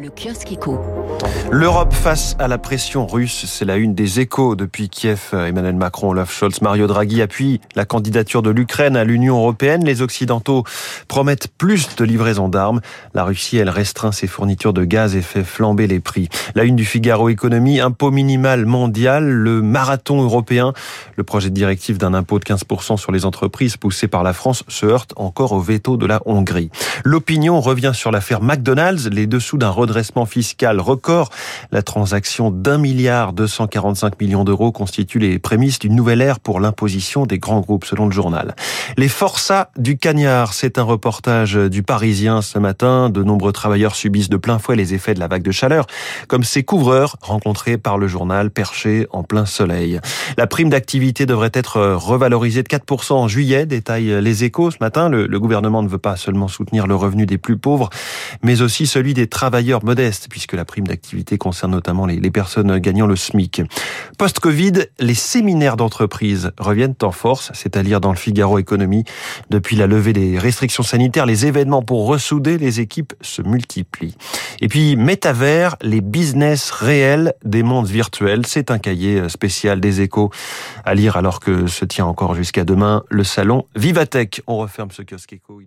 Le kiosque éco. L'Europe face à la pression russe, c'est la une des échos depuis Kiev. Emmanuel Macron, Olaf Scholz, Mario Draghi appuient la candidature de l'Ukraine à l'Union européenne. Les Occidentaux promettent plus de livraisons d'armes. La Russie, elle restreint ses fournitures de gaz et fait flamber les prix. La une du Figaro Économie, impôt minimal mondial, le marathon européen. Le projet de directive d'un impôt de 15% sur les entreprises poussé par la France se heurte encore au veto de la Hongrie. L'opinion revient sur l'affaire McDonald's, les dessous d'un redressement fiscal record. La transaction d'un milliard 245 millions d'euros constitue les prémices d'une nouvelle ère pour l'imposition des grands groupes, selon le journal. Les forçats du cagnard, c'est un reportage du Parisien ce matin. De nombreux travailleurs subissent de plein fouet les effets de la vague de chaleur, comme ces couvreurs rencontrés par le journal perchés en plein soleil. La prime d'activité devrait être revalorisée de 4% en juillet, détaille les échos ce matin. Le, le gouvernement ne veut pas seulement soutenir le revenu des plus pauvres, mais aussi celui des travailleurs modestes, puisque la prime d'activité concerne notamment les, personnes gagnant le SMIC. Post-Covid, les séminaires d'entreprise reviennent en force, c'est à dire dans le Figaro Économie. Depuis la levée des restrictions sanitaires, les événements pour ressouder les équipes se multiplient. Et puis, métavers, les business réels des mondes virtuels, c'est un cahier spécial des échos à lire alors que se tient encore jusqu'à demain le salon Vivatech. On referme ce kiosque écho.